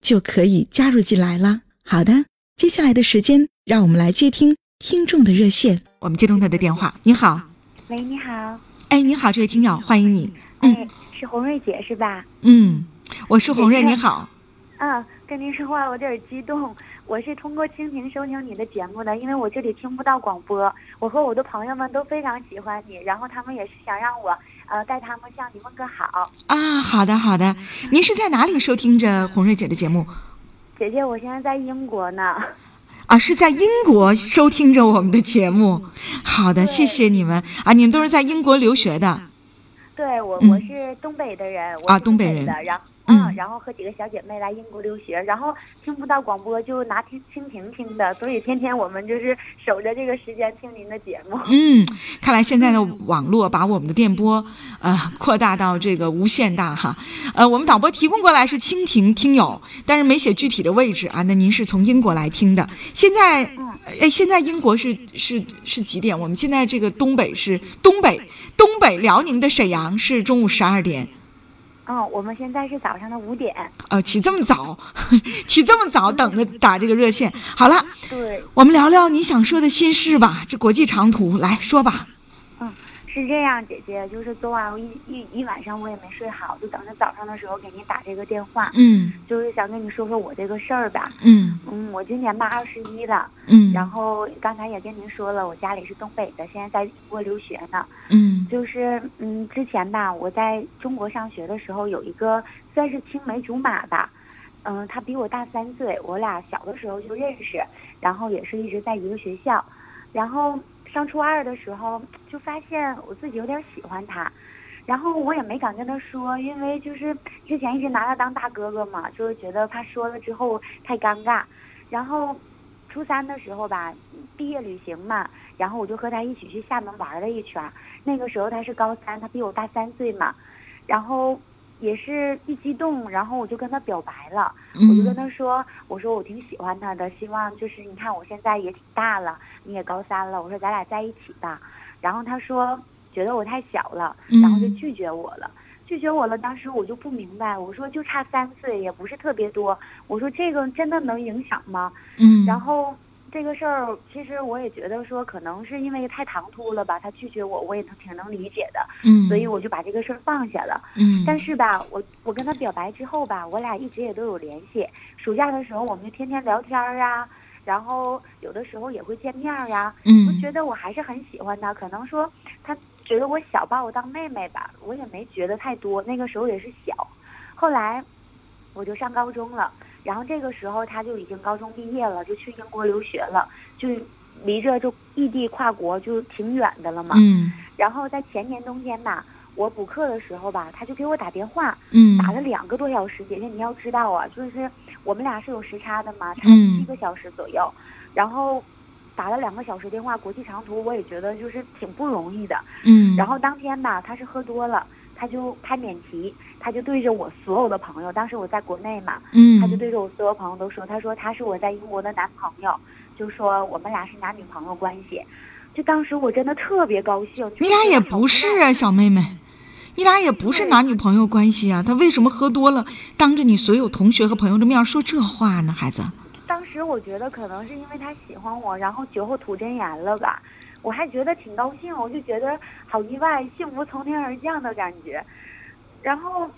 就可以加入进来了。好的，接下来的时间，让我们来接听听众的热线。我们接通他的电话。你好，喂，你好，哎，你好，这位听友，欢迎你。哎，是红瑞姐是吧？嗯，我是红瑞，你好。嗯，跟您说话我有点激动。我是通过蜻蜓收听你的节目的，因为我这里听不到广播。我和我的朋友们都非常喜欢你，然后他们也是想让我呃带他们向你问个好。啊，好的好的。您是在哪里收听着红瑞姐的节目？姐姐，我现在在英国呢。啊，是在英国收听着我们的节目。好的，谢谢你们啊！你们都是在英国留学的。对，我我是东北的人。啊，东北人。然后。嗯，然后和几个小姐妹来英国留学，然后听不到广播就拿听蜻蜓听的，所以天天我们就是守着这个时间听您的节目。嗯，看来现在的网络把我们的电波呃扩大到这个无限大哈。呃，我们导播提供过来是蜻蜓听友，但是没写具体的位置啊。那您是从英国来听的？现在，哎，现在英国是是是几点？我们现在这个东北是东北东北辽宁的沈阳是中午十二点。嗯，我们现在是早上的五点。呃，起这么早，起这么早，等着打这个热线。好了，对，我们聊聊你想说的心事吧。这国际长途，来说吧。是这样，姐姐，就是昨晚一一一晚上我也没睡好，就等着早上的时候给您打这个电话。嗯，就是想跟你说说我这个事儿吧。嗯嗯，我今年吧二十一了。嗯，然后刚才也跟您说了，我家里是东北的，现在在英国留学呢。嗯，就是嗯，之前吧，我在中国上学的时候有一个算是青梅竹马吧，嗯，他比我大三岁，我俩小的时候就认识，然后也是一直在一个学校，然后。上初二的时候，就发现我自己有点喜欢他，然后我也没敢跟他说，因为就是之前一直拿他当大哥哥嘛，就是觉得他说了之后太尴尬。然后初三的时候吧，毕业旅行嘛，然后我就和他一起去厦门玩了一圈。那个时候他是高三，他比我大三岁嘛，然后。也是一激动，然后我就跟他表白了，我就跟他说，我说我挺喜欢他的，希望就是你看我现在也挺大了，你也高三了，我说咱俩在一起吧。然后他说觉得我太小了，然后就拒绝我了，拒绝我了。当时我就不明白，我说就差三岁，也不是特别多，我说这个真的能影响吗？嗯，然后。这个事儿其实我也觉得说，可能是因为太唐突了吧，他拒绝我，我也能挺能理解的。嗯，所以我就把这个事儿放下了。嗯，但是吧，我我跟他表白之后吧，我俩一直也都有联系。暑假的时候，我们就天天聊天儿啊，然后有的时候也会见面呀。嗯，我觉得我还是很喜欢他，可能说他觉得我小，把我当妹妹吧，我也没觉得太多。那个时候也是小，后来我就上高中了。然后这个时候他就已经高中毕业了，就去英国留学了，就离着就异地跨国就挺远的了嘛。嗯。然后在前年冬天吧，我补课的时候吧，他就给我打电话，嗯，打了两个多小时。姐姐你要知道啊，就是我们俩是有时差的嘛，差七个小时左右。然后打了两个小时电话，国际长途，我也觉得就是挺不容易的。嗯。然后当天吧，他是喝多了。他就开免提，他就对着我所有的朋友，当时我在国内嘛，嗯，他就对着我所有朋友都说，他说他是我在英国的男朋友，就说我们俩是男女朋友关系，就当时我真的特别高兴。你俩也不是啊，小妹妹，你俩也不是男女朋友关系啊，他为什么喝多了，当着你所有同学和朋友的面说这话呢，孩子？当时我觉得可能是因为他喜欢我，然后酒后吐真言了吧。我还觉得挺高兴，我就觉得好意外，幸福从天而降的感觉。然后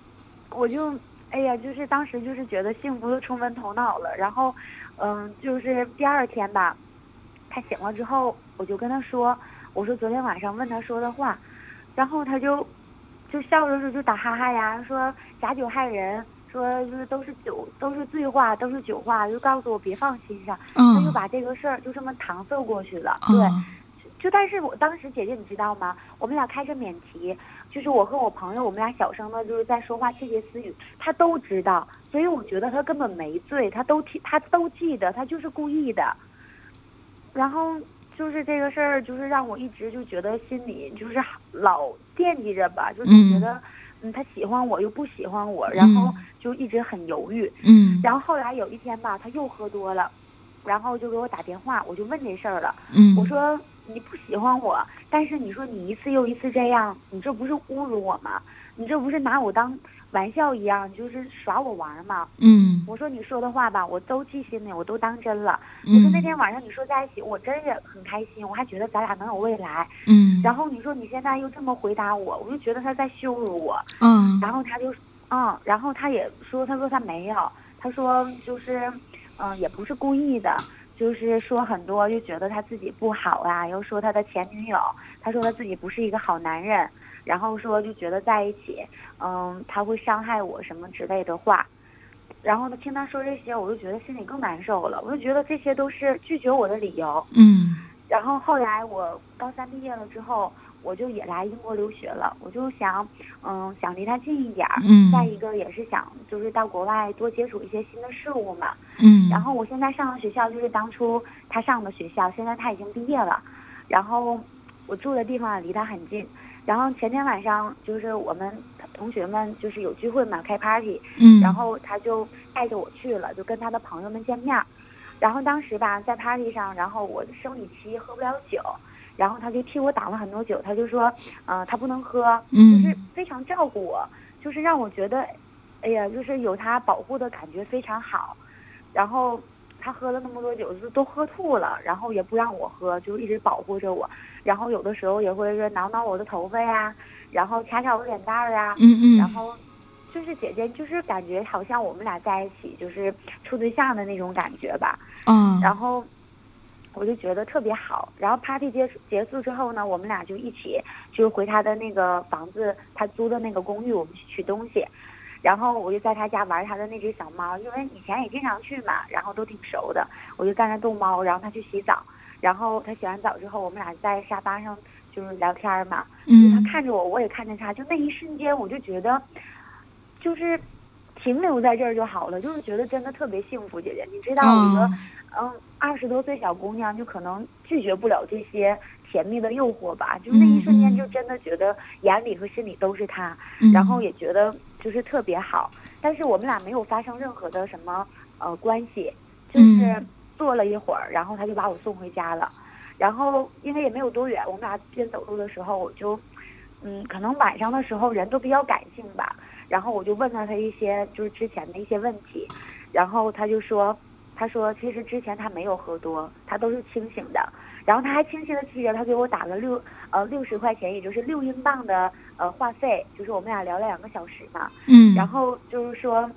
我就哎呀，就是当时就是觉得幸福都冲昏头脑了。然后，嗯，就是第二天吧，他醒了之后，我就跟他说，我说昨天晚上问他说的话，然后他就就笑着说就打哈哈呀，说假酒害人，说就是都是酒都是醉话，都是酒话，就告诉我别放心上。嗯他就把这个事儿就这么搪塞过去了。对，哦就但是我当时姐姐你知道吗？我们俩开着免提，就是我和我朋友，我们俩小声的就是在说话窃窃私语，他都知道，所以我觉得他根本没醉，他都记他都记得，他就是故意的。然后就是这个事儿，就是让我一直就觉得心里就是老惦记着吧，就是觉得嗯他喜欢我又不喜欢我，然后就一直很犹豫。嗯然后后来有一天吧，他又喝多了，然后就给我打电话，我就问这事儿了。嗯，我说你不喜欢我，但是你说你一次又一次这样，你这不是侮辱我吗？你这不是拿我当玩笑一样，就是耍我玩吗？嗯我说你说的话吧，我都记心里，我都当真了。我嗯说那天晚上你说在一起，我真是很开心，我还觉得咱俩能有未来。嗯，然后你说你现在又这么回答我，我就觉得他在羞辱我。嗯然后他就，嗯，然后他也说，他说他没有，他说就是，嗯，也不是故意的，就是说很多就觉得他自己不好啊，又说他的前女友，他说他自己不是一个好男人，然后说就觉得在一起，嗯，他会伤害我什么之类的话。然后呢，听他说这些，我就觉得心里更难受了。我就觉得这些都是拒绝我的理由。嗯然后后来我高三毕业了之后，我就也来英国留学了。我就想，嗯，想离他近一点儿。嗯再一个也是想，就是到国外多接触一些新的事物嘛。嗯，然后我现在上的学校就是当初他上的学校，现在他已经毕业了。然后我住的地方也离他很近。然后前天晚上就是我们同学们就是有聚会嘛，开 party，嗯，然后他就带着我去了，就跟他的朋友们见面儿。然后当时吧，在 party 上，然后我生理期喝不了酒，然后他就替我挡了很多酒，他就说，呃，他不能喝，嗯就是非常照顾我，就是让我觉得，哎呀，就是有他保护的感觉非常好。然后他喝了那么多酒，就都喝吐了，然后也不让我喝，就一直保护着我。然后有的时候也会说挠挠我的头发呀，然后掐掐我脸蛋儿啊，嗯嗯，然后就是姐姐，就是感觉好像我们俩在一起就是处对象的那种感觉吧。嗯，然后我就觉得特别好。然后 party 结束结束之后呢，我们俩就一起就是回他的那个房子，他租的那个公寓，我们去取东西。然后我就在他家玩他的那只小猫，因为以前也经常去嘛，然后都挺熟的。我就在那逗猫，然后他去洗澡，然后他洗完澡之后，我们俩在沙发上就是聊天嘛。就是他嗯看着我，我也看着他，就那一瞬间，我就觉得，就是停留在这儿就好了，就是觉得真的特别幸福。姐姐，你知道，我一个哦嗯二十多岁小姑娘，就可能拒绝不了这些甜蜜的诱惑吧，就那一瞬间，就真的觉得眼里和心里都是他，嗯然后也觉得就是特别好。但是我们俩没有发生任何的什么呃关系，就是嗯坐了一会儿，然后他就把我送回家了。然后因为也没有多远，我们俩边走路的时候，我就，嗯，可能晚上的时候人都比较感性吧，然后我就问了他一些就是之前的一些问题，然后他就说，他说其实之前他没有喝多，他都是清醒的，然后他还清晰的记得他给我打了六呃六十块钱，也就是六英镑的呃话费，就是我们俩聊了两个小时嘛，嗯，然后就是说，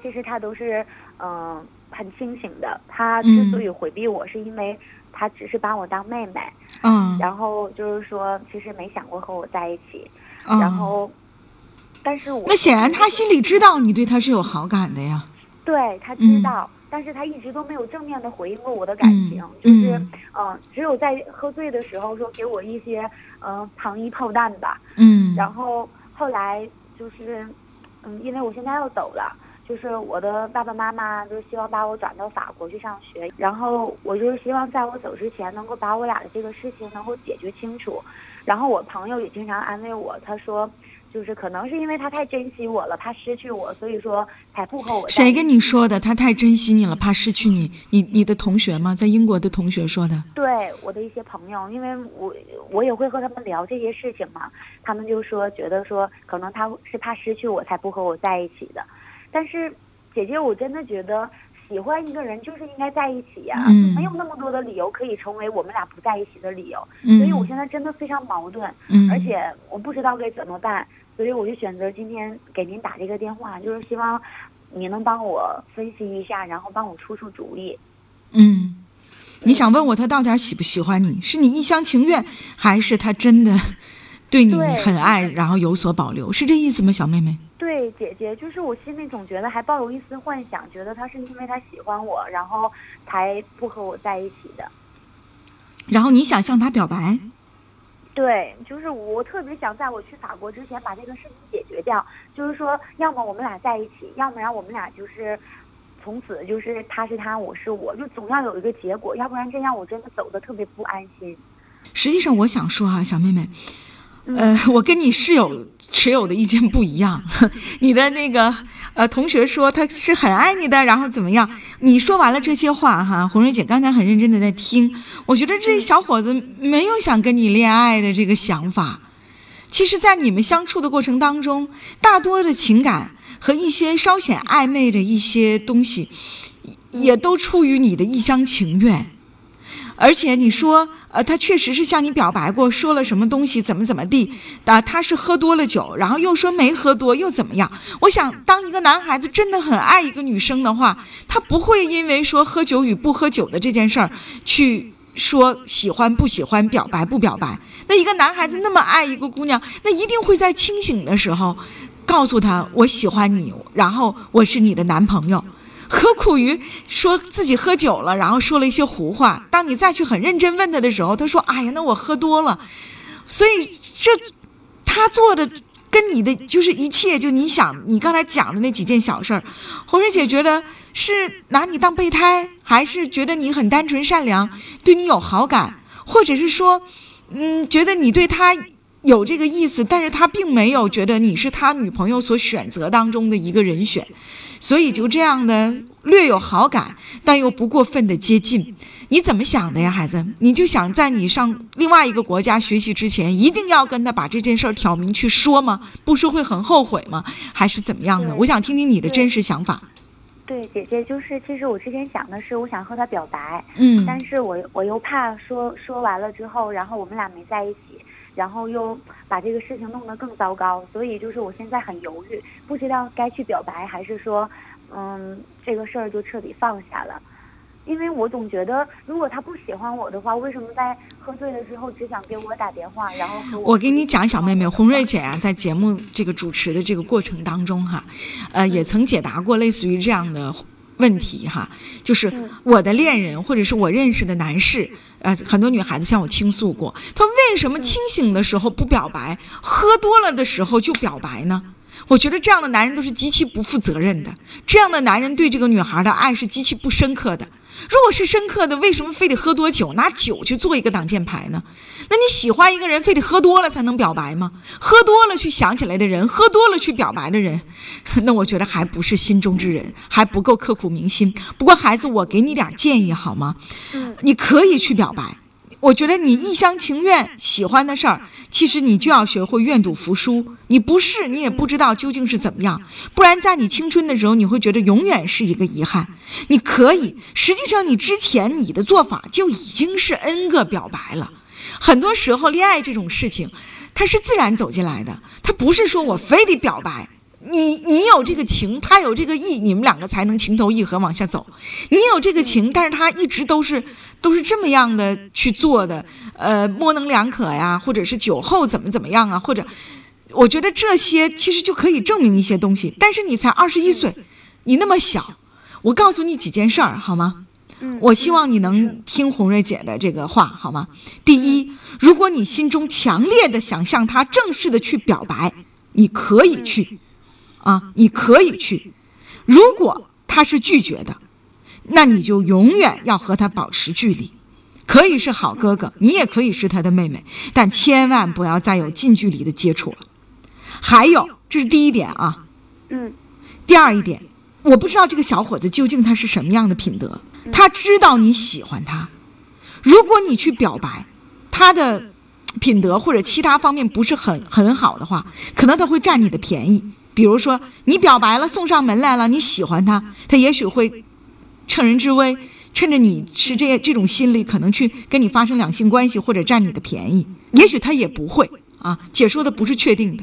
其实他都是嗯、呃很清醒的。他之所以回避我，是因为他只是把我当妹妹，嗯，然后就是说其实没想过和我在一起。嗯然后，但是我那显然他心里知道你对他是有好感的呀。对他知嗯道，但是他一直都没有正面的回应过我的感情，嗯就是嗯嗯、只有在喝醉的时候说给我一些嗯、呃糖衣炮弹吧。嗯，然后后来就是，嗯，因为我现在要走了，就是我的爸爸妈妈就希望把我转到法国去上学，然后我就是希望在我走之前能够把我俩的这个事情能够解决清楚。然后我朋友也经常安慰我，他说，就是可能是因为他太珍惜我了，怕失去我，所以说才不和我在一起。谁跟你说的？他太珍惜你了，怕失去你。你你的同学吗？在英国的同学说的。对我的一些朋友，因为我我也会和他们聊这些事情嘛，他们就说觉得说可能他是怕失去我才不和我在一起的，但是姐姐我真的觉得喜欢一个人就是应该在一起呀、嗯没有那么多的理由可以成为我们俩不在一起的理由，嗯，所以我现在真的非常矛盾，嗯，而且我不知道该怎么办。所以我就选择今天给您打这个电话，就是希望你能帮我分析一下，然后帮我出出主意。嗯，你想问我他到底喜不喜欢你？是你一厢情愿，还是他真的对你很爱，然后有所保留？是这意思吗，小妹妹？对，姐姐，就是我心里总觉得还抱有一丝幻想，觉得他是因为他喜欢我，然后才不和我在一起的。然后你想向他表白？对，就是我特别想在我去法国之前把这个事情解决掉。就是说，要么我们俩在一起，要不然我们俩就是从此就是他是他，我是我，就总要有一个结果，要不然这样我真的走的特别不安心。实际上，我想说哈，小妹妹。呃，我跟你室友持有的意见不一样。你的那个呃同学说他是很爱你的，然后怎么样？你说完了这些话哈，红瑞姐刚才很认真的在听。我觉得这小伙子没有想跟你恋爱的这个想法。其实，在你们相处的过程当中，大多的情感和一些稍显暧昧的一些东西，也都出于你的一厢情愿。而且你说，呃，他确实是向你表白过，说了什么东西，怎么怎么地，啊，他是喝多了酒，然后又说没喝多，又怎么样？我想，当一个男孩子真的很爱一个女生的话，他不会因为说喝酒与不喝酒的这件事儿，去说喜欢不喜欢，表白不表白。那一个男孩子那么爱一个姑娘，那一定会在清醒的时候，告诉她我喜欢你，然后我是你的男朋友。何苦于说自己喝酒了，然后说了一些胡话？当你再去很认真问他的时候，他说：“哎呀，那我喝多了。”所以这他做的跟你的就是一切，就你想你刚才讲的那几件小事儿，红蕊姐觉得是拿你当备胎，还是觉得你很单纯善良，对你有好感，或者是说，嗯，觉得你对他有这个意思，但是他并没有觉得你是他女朋友所选择当中的一个人选。所以就这样的略有好感，但又不过分的接近，你怎么想的呀，孩子？你就想在你上另外一个国家学习之前，一定要跟他把这件事儿挑明去说吗？不说会很后悔吗？还是怎么样的？我想听听你的真实想法。对，姐姐，就是其实我之前想的是，我想和他表白，嗯，但是我我又怕说说完了之后，然后我们俩没在一起。然后又把这个事情弄得更糟糕，所以就是我现在很犹豫，不知道该去表白还是说，嗯，这个事儿就彻底放下了。因为我总觉得，如果他不喜欢我的话，为什么在喝醉了之后只想给我打电话，然后和我？我给你讲，小妹妹红瑞姐啊，在节目这个主持的这个过程当中哈，呃，也曾解答过类似于这样的。问题哈，就是我的恋人或者是我认识的男士，呃，很多女孩子向我倾诉过，他为什么清醒的时候不表白，喝多了的时候就表白呢？我觉得这样的男人都是极其不负责任的，这样的男人对这个女孩的爱是极其不深刻的。如果是深刻的，为什么非得喝多酒，拿酒去做一个挡箭牌呢？那你喜欢一个人，非得喝多了才能表白吗？喝多了去想起来的人，喝多了去表白的人，那我觉得还不是心中之人，还不够刻骨铭心。不过孩子，我给你点建议好吗？嗯，你可以去表白。我觉得你一厢情愿喜欢的事儿，其实你就要学会愿赌服输。你不试，你也不知道究竟是怎么样。不然，在你青春的时候，你会觉得永远是一个遗憾。你可以，实际上你之前你的做法就已经是 N 个表白了。很多时候，恋爱这种事情，它是自然走进来的，它不是说我非得表白。你你有这个情，他有这个意，你们两个才能情投意合往下走。你有这个情，但是他一直都是都是这么样的去做的，呃，模棱两可呀，或者是酒后怎么怎么样啊，或者，我觉得这些其实就可以证明一些东西。但是你才二十一岁，你那么小，我告诉你几件事儿好吗？嗯，我希望你能听红瑞姐的这个话好吗？第一，如果你心中强烈的想向他正式的去表白，你可以去。啊，你可以去。如果他是拒绝的，那你就永远要和他保持距离。可以是好哥哥，你也可以是他的妹妹，但千万不要再有近距离的接触了。还有，这是第一点啊。嗯。第二一点，我不知道这个小伙子究竟他是什么样的品德。他知道你喜欢他，如果你去表白，他的品德或者其他方面不是很很好的话，可能他会占你的便宜。比如说，你表白了，送上门来了，你喜欢他，他也许会趁人之危，趁着你是这这种心理，可能去跟你发生两性关系或者占你的便宜。也许他也不会啊，姐说的不是确定的，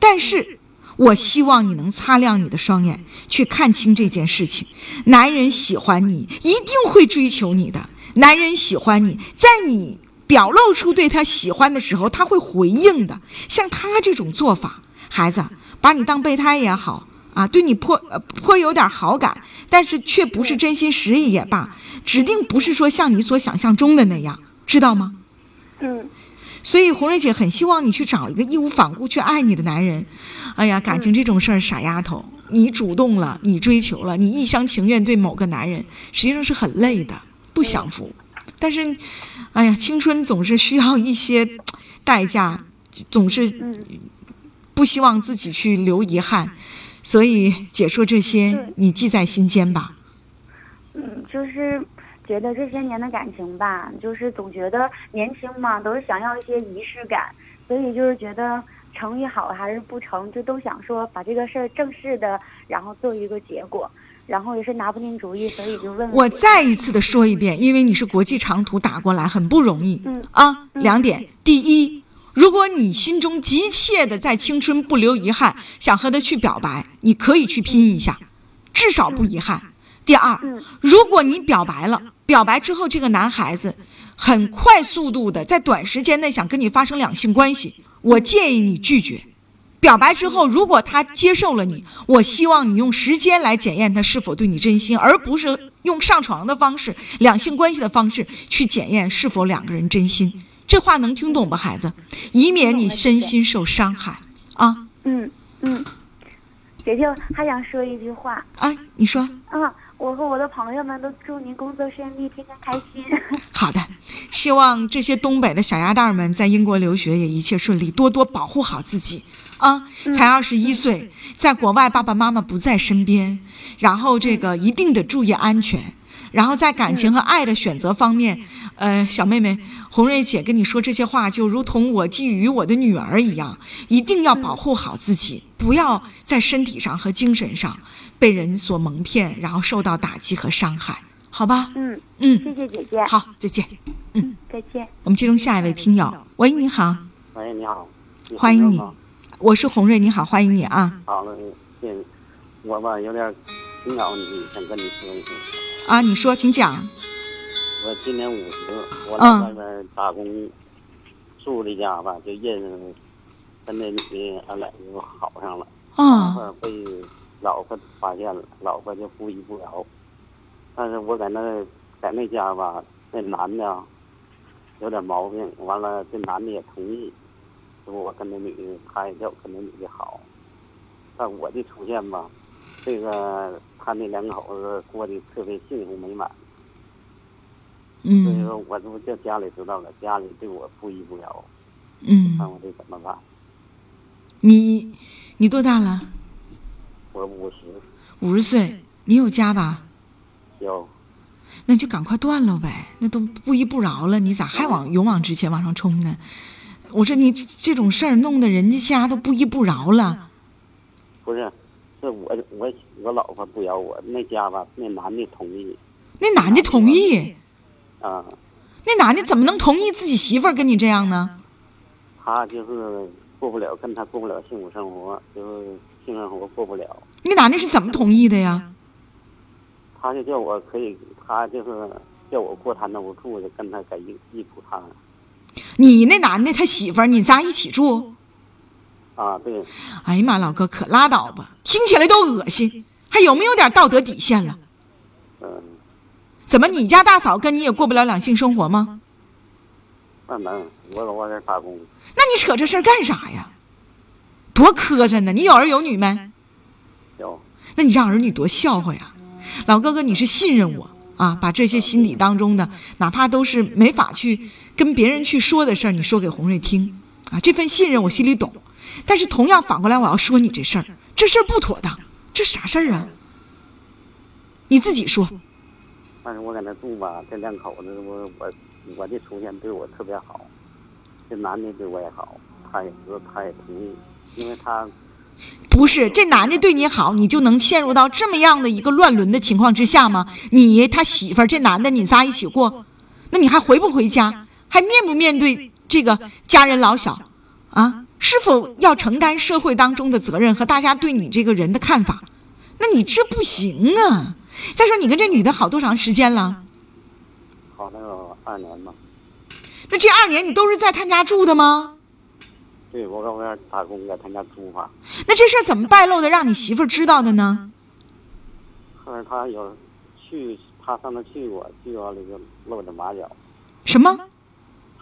但是我希望你能擦亮你的双眼，去看清这件事情。男人喜欢你，一定会追求你的。男人喜欢你，在你表露出对他喜欢的时候，他会回应的。像他这种做法，孩子把你当备胎也好啊，对你颇呃颇有点好感，但是却不是真心实意也罢，指定不是说像你所想象中的那样，知道吗？嗯所以红瑞姐很希望你去找一个义无反顾去爱你的男人。哎呀，感情这种事儿，傻丫头，你主动了，你追求了，你一厢情愿对某个男人，实际上是很累的，不享福。但是，哎呀，青春总是需要一些代价，总是嗯不希望自己去留遗憾。所以姐说这些，你记在心间吧。嗯，就是觉得这些年的感情吧，就是总觉得年轻嘛，都是想要一些仪式感，所以就是觉得成与好还是不成，就都想说把这个事儿正式的，然后做一个结果，然后也是拿不定主意，所以就问问我再一次的说一遍，因为你是国际长途打过来，很不容易。嗯啊，两点：第一，如果你心中急切的在青春不留遗憾，想和他去表白，你可以去拼一下，至少不遗憾。第二，如果你表白了，表白之后这个男孩子很快速度的在短时间内想跟你发生两性关系，我建议你拒绝。表白之后，如果他接受了你，我希望你用时间来检验他是否对你真心，而不是用上床的方式、两性关系的方式去检验是否两个人真心。这话能听懂吧，孩子？以免你身心受伤害啊嗯嗯，姐姐还想说一句话啊！你说啊，我和我的朋友们都祝您工作顺利，天天开心。好的，希望这些东北的小鸭蛋儿们在英国留学也一切顺利，多多保护好自己啊！才二十一岁，在国外爸爸妈妈不在身边，然后这个一定得注意安全。然后在感情和爱的选择方面，呃，小妹妹红瑞姐跟你说这些话，就如同我寄予我的女儿一样，一定要保护好自己，不要在身体上和精神上被人所蒙骗，然后受到打击和伤害，好吧？嗯，嗯，谢谢姐姐。好，再见。嗯，再见。我们接通下一位听友。喂，你好，喂，你好，欢迎你，我是红瑞，你好，欢迎你啊好了，谢我吧有点困扰你，想跟你说一说。啊！你说，请讲。我今年五十，我嗯在外面打工，住的家吧，就认识跟那女的，俺俩就好上了。然哦，后被老婆发现了，老婆就不依不饶。但是我在那在那家吧，那男的啊有点毛病，完了这男的也同意，说我跟那女的，他也要跟那女的好。但我的出现吧，这个他那两口子过得特别幸福美满，所以嗯说我这不叫家里知道了，家里对我不依不饶，嗯，看我这怎么办？你你多大了？我五十，五十岁，你有家吧？有那就赶快断了呗，那都不依不饶了，你咋还往勇往直前往上冲呢？我说你这这种事儿弄得人家家都不依不饶了，不是，是我我我老婆不要我，那家吧，那男的同意那男的同意，啊，那男的怎么能同意自己媳妇儿跟你这样呢？他就是过不了，跟他过不了幸福生活，就是性生活过不了。那男的是怎么同意的呀？他就叫我可以，他就是叫我过他那屋住，就跟他在一一铺摊你那男的他媳妇儿，你仨一起住？啊，对，哎呀妈，老哥可拉倒吧，听起来都恶心，还有没有点道德底线了？嗯，怎么你家大嫂跟你也过不了两性生活吗？那能，我搁外边打工，那你扯这事儿干啥呀？多磕碜呢！你有儿有女没？有，那你让儿女多笑话呀！老哥哥，你是信任我啊，把这些心底当中的，哪怕都是没法去跟别人去说的事儿，你说给红瑞听啊，这份信任我心里懂。但是同样反过来，我要说你这事儿，这事儿不妥当，这啥事儿啊？你自己说，但是我在那住吧，这两口子我我我的出现对我特别好，这男的对我也好，他也知道，他也同意，因为他不是这男的对你好，你就能陷入到这么样的一个乱伦的情况之下吗？你他媳妇儿这男的你仨一起过，那你还回不回家？还面不面对这个家人老小？啊，是否要承担社会当中的责任和大家对你这个人的看法？那你这不行啊！再说你跟这女的好多长时间了？好那个二年嘛。那这二年你都是在他家住的吗？对，我搁外边打工，在他家住吧。那这事儿怎么败露的，让你媳妇儿知道的呢？后来他有去，他上那去过，去完了就露着马脚。什么？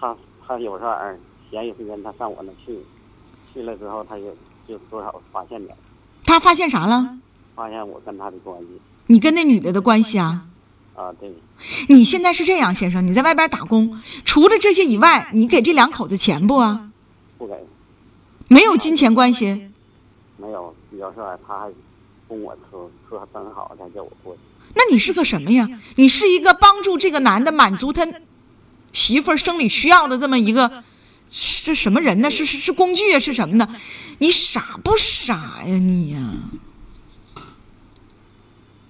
他他有事儿，闲余时间他上我那去，去了之后他就就多少发现点，他发现啥了？发现我跟他的关系你跟那女的的关系啊？啊，对，你现在是这样，先生，你在外边打工，除了这些以外，你给这两口子钱不啊？不给，没有金钱关系。没有有事儿他还供我吃，吃还真好，他叫我过去。那你是个什么呀？你是一个帮助这个男的满足他媳妇儿生理需要的这么一个，是这什么人呢？是是是工具啊？是什么呢？你傻不傻呀你呀？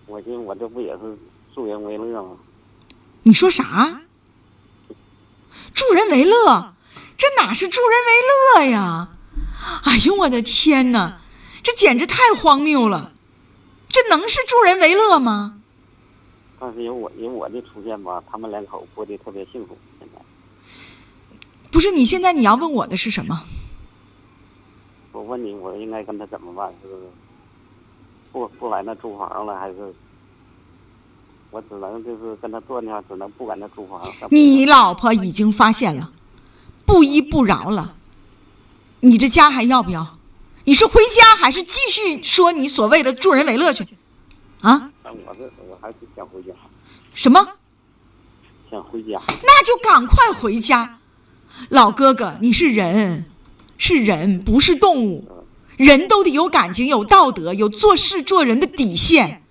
我寻思我这不也是助人为乐吗？你说啥？助人为乐？这哪是助人为乐呀？哎呦我的天哪，这简直太荒谬了！这能是助人为乐吗？但是有我有我的出现吧，他们两口过得特别幸福。不是，你现在你要问我的是什么？我问你，我应该跟他怎么办？是不不来那租房了，还是我只能就是跟他断掉，只能不跟他租房？你老婆已经发现了，不依不饶了，你这家还要不要？你是回家还是继续说你所谓的助人为乐去？啊？但我这我还是想回家，什么？想回家。那就赶快回家，老哥哥，你是人，是人，不是动物。人都得有感情，有道德，有做事做人的底线。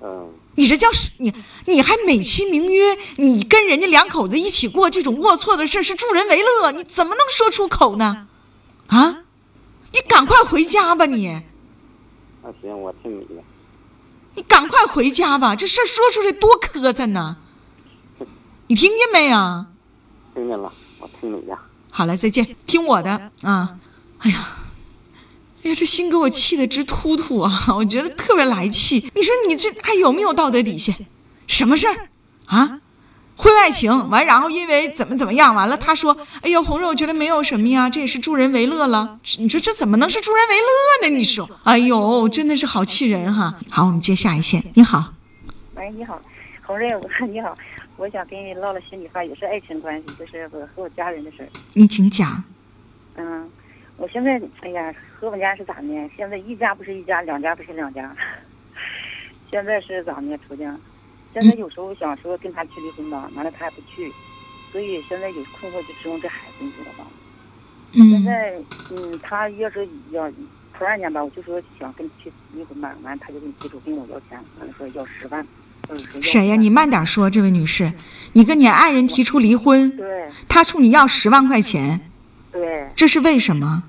嗯，你这叫是你，你还美其名曰你跟人家两口子一起过这种龌龊的事是助人为乐，你怎么能说出口呢？啊，你赶快回家吧你！那行，我听你的。你赶快回家吧，这事儿说出来多磕碜呢。你听见没呀？听见了，我听你的。好了，再见，听我的啊！哎呀。哎呀，这心给我气的直突突啊！我觉得特别来气。你说你这还有没有道德底线？什么事儿啊？婚外情完，然后因为怎么怎么样，完了他说：“哎呦，红肉，我觉得没有什么呀，这也是助人为乐了。”你说这怎么能是助人为乐呢？你说，哎呦，真的是好气人哈！好，我们接下一线。你好，喂，你好，红瑞，我你好，我想跟你唠唠心里话，也是爱情关系，就是我和我家人的事儿。你请讲。嗯。我现在，哎呀，和我们家是咋呢？现在一家不是一家，两家不是两家。现在是咋呢？处境？现在有时候想说跟他去离婚吧，完了他也不去，所以现在有困惑就指望这孩子，你知道吧？嗯。现在，嗯，他要是要突然间吧，我就说想跟去离婚吧，完了他就跟你提出跟我要钱，完了说要十万，谁呀？你慢点说，这位女士，你跟你爱人提出离婚，对，他冲你要十万块钱。对，这是为什么？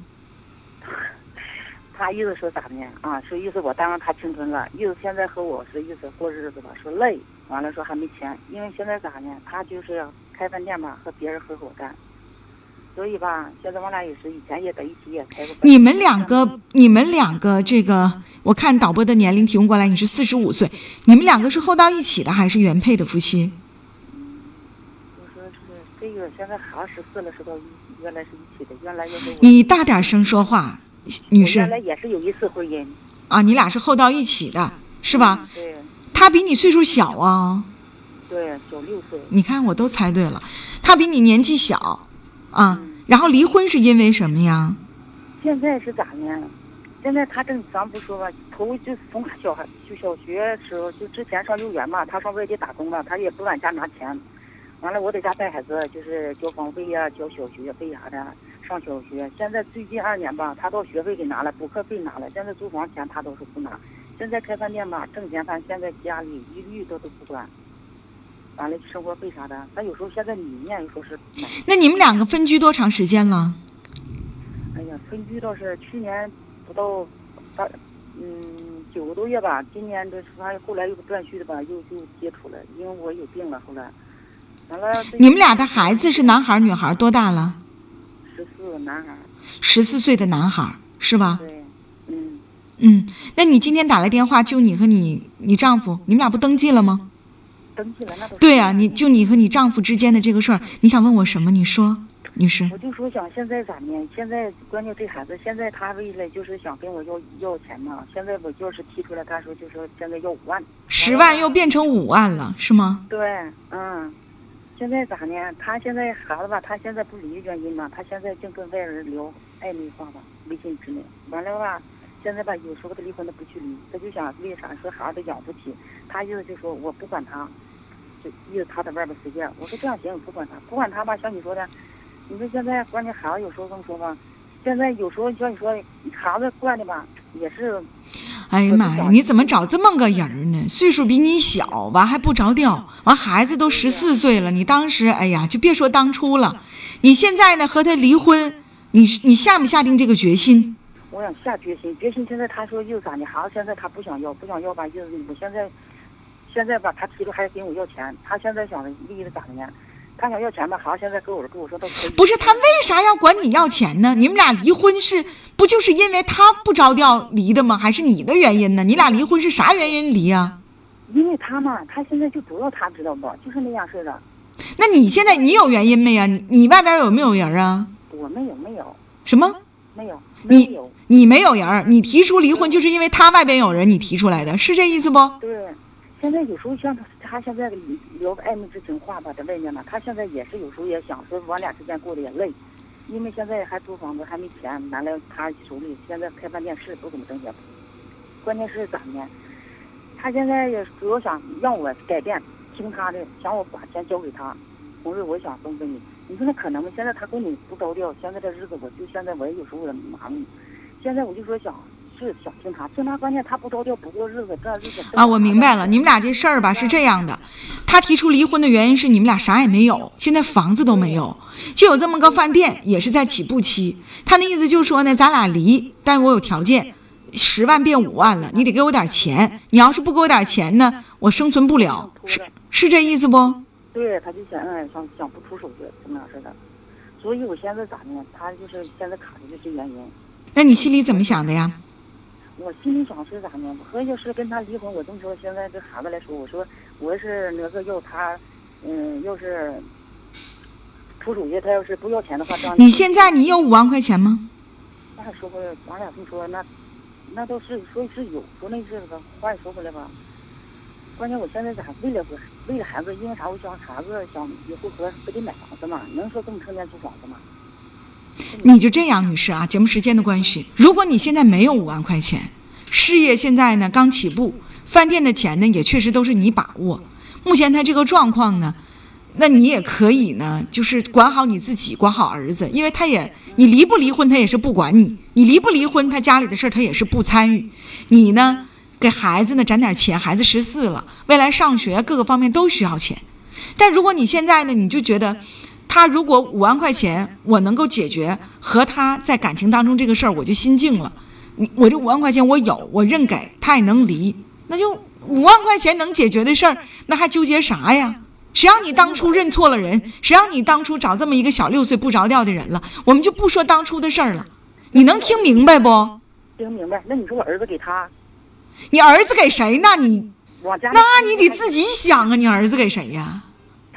他意思说咋呢？啊，说意思我耽误他青春了，意思现在和我是意思过日子吧，说累，完了说还没钱，因为现在咋呢？他就是开饭店吧，和别人合伙干，所以吧，现在我俩也是以前也在一起也开过。你们两个，你们两个这个，我看导播的年龄提供过来，你是四十五岁，你们两个是后到一起的还是原配的夫妻？我说是这个现在二十四了，是到一原来是一起的，原来就是你大点声说话。女士，原来也是有一次婚姻啊，你俩是后到一起的，是吧？对。他比你岁数小啊。对，小六岁。你看，我都猜对了，他比你年纪小，啊，然后离婚是因为什么呀？现在是咋呢？现在他正咱不说吧，头就从小孩就小学时候就之前上幼儿园嘛，他上外地打工了，他也不往家拿钱，完了我在家带孩子，就是交房费呀、交小学费啥的。上小学，现在最近二年吧，他到学费给拿了，补课费拿了，现在租房钱他都是不拿。现在开饭店吧，挣钱他现在家里一律都都不管。完了，生活费啥的，他有时候现在里面又说是。那你们两个分居多长时间了？哎呀，分居倒是去年不到八嗯九个多月吧，今年这他后来又断续的吧，又又接触了，因为我有病了，后来完了。你们俩的孩子是男孩女孩？多大了？十四，男孩儿。十四岁的男孩儿是吧？对，嗯，嗯，那你今天打来电话，就你和你你丈夫，你们俩不登记了吗？登记了那都。对呀、你就你和你丈夫之间的这个事儿，你想问我什么？你说，女士。我就说想现在咋呢？现在关键这孩子，现在他为了就是想跟我要要钱嘛。现在我就是提出来，他说就说现在要五万。十万又变成五万了，是吗？对，嗯，现在咋呢？他现在孩子吧，他现在不离的原因嘛，他现在净跟外人聊暧昧话吧，微信之类。完了吧，现在吧，有时候他离婚他不去离，他就想为啥说孩子养不起，他意思就说我不管他，就意思他在外边随便。我说这样行，不管他，不管他吧，像你说的，你说现在关键孩子有时候这么说吧，现在有时候像你说孩子惯的吧，也是哎呀妈呀，你怎么找这么个人呢？岁数比你小，完还不着调，完孩子都十四岁了，你当时哎呀，就别说当初了，你现在呢和他离婚，你你下没下定这个决心？我想下决心，决心现在他说又咋的？孩子现在他不想要，不想要吧，意思我现在，现在吧，他提出还跟我要钱，他现在想的意思咋的呢？他想要钱吧，孩子现在跟我跟我说。不是他为啥要管你要钱呢？你们俩离婚是不就是因为他不着调离的吗？还是你的原因呢？你俩离婚是啥原因离啊、因为他嘛，他现在就主要他知道不，就是那样式的。那你现在你有原因没呀？你你外边有没有人啊？我没有没有什么？没有你有，你没有人，你提出离婚就是因为他外边有人，你提出来的，是这意思不？对。现在有时候像他，他现在聊暧昧之情话吧，在外面呢，他现在也是有时候也想说，我俩之间过得也累，因为现在还租房子还没钱，完了他手里现在开饭店是不怎么挣钱，关键是咋呢？他现在也主要想让我改变，听他的，想我把钱交给他。红瑞，我想问问你，你说那可能吗？现在他跟你不着调，现在这日子我就现在我也有时候也忙，现在我就说想是想听他，听他关键他不着调不过日子，这日子啊，我明白了，你们俩这事儿吧是这样的，他提出离婚的原因是你们俩啥也没有，现在房子都没有，就有这么个饭店，也是在起步期。他那意思就是说呢，咱俩离，但我有条件，十万变五万了，你得给我点钱，你要是不给我点钱呢，我生存不了，是是这意思不？对，他就想嗯想想不出手就怎么样似的，所以我现在咋呢？他就是现在卡的就是原因。那你心里怎么想的呀？我心里想是咋呢？我合计是跟他离婚，我这么说，现在这孩子来说，我说我要是哪个要他，嗯，要是出主意，他要是不要钱的话，这样你现在你有五万块钱吗？那说回来，咱俩这么说，那那倒是说是有，说那是个话也说回来吧。关键我现在咋为了为了孩子，因为啥？我想孩子想以后和不得买房子嘛？能说这么成天租房子吗？你就这样，女士啊，节目时间的关系，如果你现在没有五万块钱，事业现在呢刚起步，饭店的钱呢也确实都是你把握。目前他这个状况呢，那你也可以呢，就是管好你自己，管好儿子，因为他也你离不离婚，他也是不管你；你离不离婚，他家里的事儿他也是不参与。你呢，给孩子呢攒点钱，孩子十四了，未来上学各个方面都需要钱。但如果你现在呢，你就觉得。他如果五万块钱我能够解决和他在感情当中这个事儿，我就心静了。你我这五万块钱我有，我认给他也能离，那就五万块钱能解决的事儿，那还纠结啥呀？谁让你当初认错了人？谁让你当初找这么一个小六岁不着调的人了？我们就不说当初的事儿了，你能听明白不？听明白？那你说我儿子给他，你儿子给谁呢？你那你得自己想啊，你儿子给谁呀？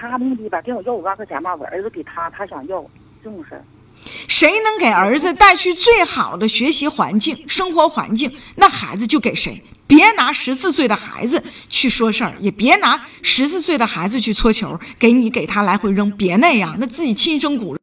他目的吧，跟我要五万块钱吧，我儿子给他，他想要这种事儿。谁能给儿子带去最好的学习环境、生活环境，那孩子就给谁。别拿十四岁的孩子去说事儿，也别拿十四岁的孩子去搓球，给你给他来回扔，别那样，那自己亲生骨肉。